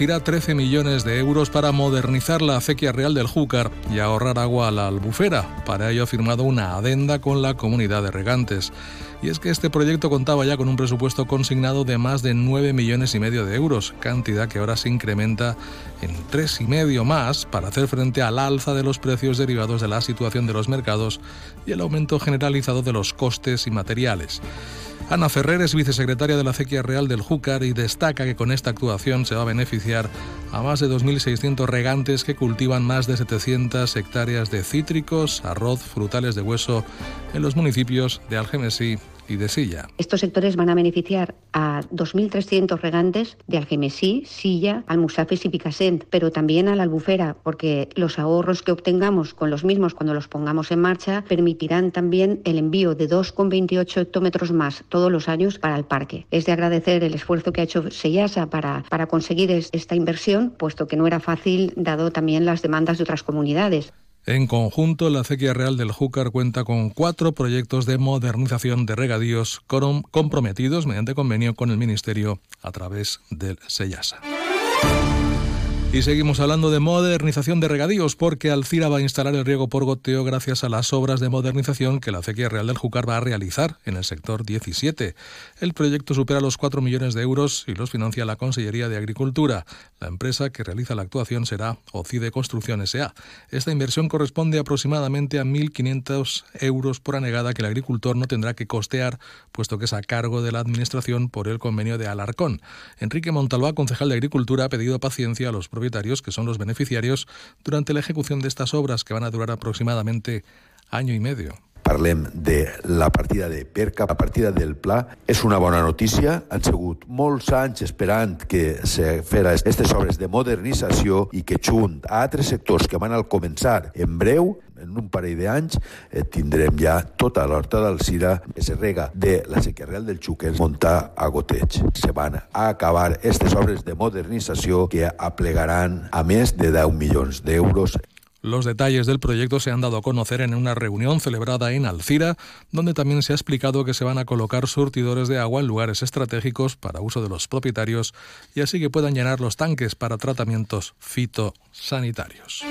invertirá 13 millones de euros para modernizar la acequia real del Júcar y ahorrar agua a la albufera. Para ello ha firmado una adenda con la comunidad de regantes. Y es que este proyecto contaba ya con un presupuesto consignado de más de 9 millones y medio de euros, cantidad que ahora se incrementa en tres y medio más para hacer frente al alza de los precios derivados de la situación de los mercados y el aumento generalizado de los costes y materiales. Ana Ferrer es vicesecretaria de la Acequia Real del Júcar y destaca que con esta actuación se va a beneficiar a más de 2.600 regantes que cultivan más de 700 hectáreas de cítricos, arroz, frutales de hueso en los municipios de Algemesí Estos sectores van a beneficiar a 2.300 regantes de Algemesí, Silla, Almusafes y Picassent, pero también a la albufera, porque los ahorros que obtengamos con los mismos cuando los pongamos en marcha permitirán también el envío de 2,28 hectómetros más todos los años para el parque. Es de agradecer el esfuerzo que ha hecho Seyasa para, para conseguir esta inversión, puesto que no era fácil dado también las demandas de otras comunidades. En conjunto, la acequia real del Júcar cuenta con cuatro proyectos de modernización de regadíos comprometidos mediante convenio con el Ministerio a través del Seyasa. Y seguimos hablando de modernización de regadíos porque Alcira va a instalar el riego por goteo gracias a las obras de modernización que la Acequia Real del Júcar va a realizar en el sector 17. El proyecto supera los 4 millones de euros y los financia la Consellería de Agricultura. La empresa que realiza la actuación será OCIDE Construcción S.A. Esta inversión corresponde aproximadamente a 1.500 euros por anegada que el agricultor no tendrá que costear, puesto que es a cargo de la Administración por el convenio de Alarcón. Enrique Montalbá, concejal de Agricultura, ha pedido paciencia a los propietarios, que son los beneficiarios, durante la ejecución de estas obras, que van a durar aproximadamente año y medio. Parlem de la partida de Perca, la partida del Pla. És una bona notícia. Han sigut molts anys esperant que se fera aquestes obres de modernització i que junt a altres sectors que van al començar en breu en un parell d'anys eh, tindrem ja tota l'horta d'Alcira que se rega de la sequia real del Xúquer muntar a goteig. Se van a acabar aquestes obres de modernització que aplegaran a més de 10 milions d'euros Los detalles del proyecto se han dado a conocer en una reunión celebrada en Alcira, donde también se ha explicado que se van a colocar surtidores de agua en lugares estratégicos para uso de los propietarios y así que puedan llenar los tanques para tratamientos fitosanitarios.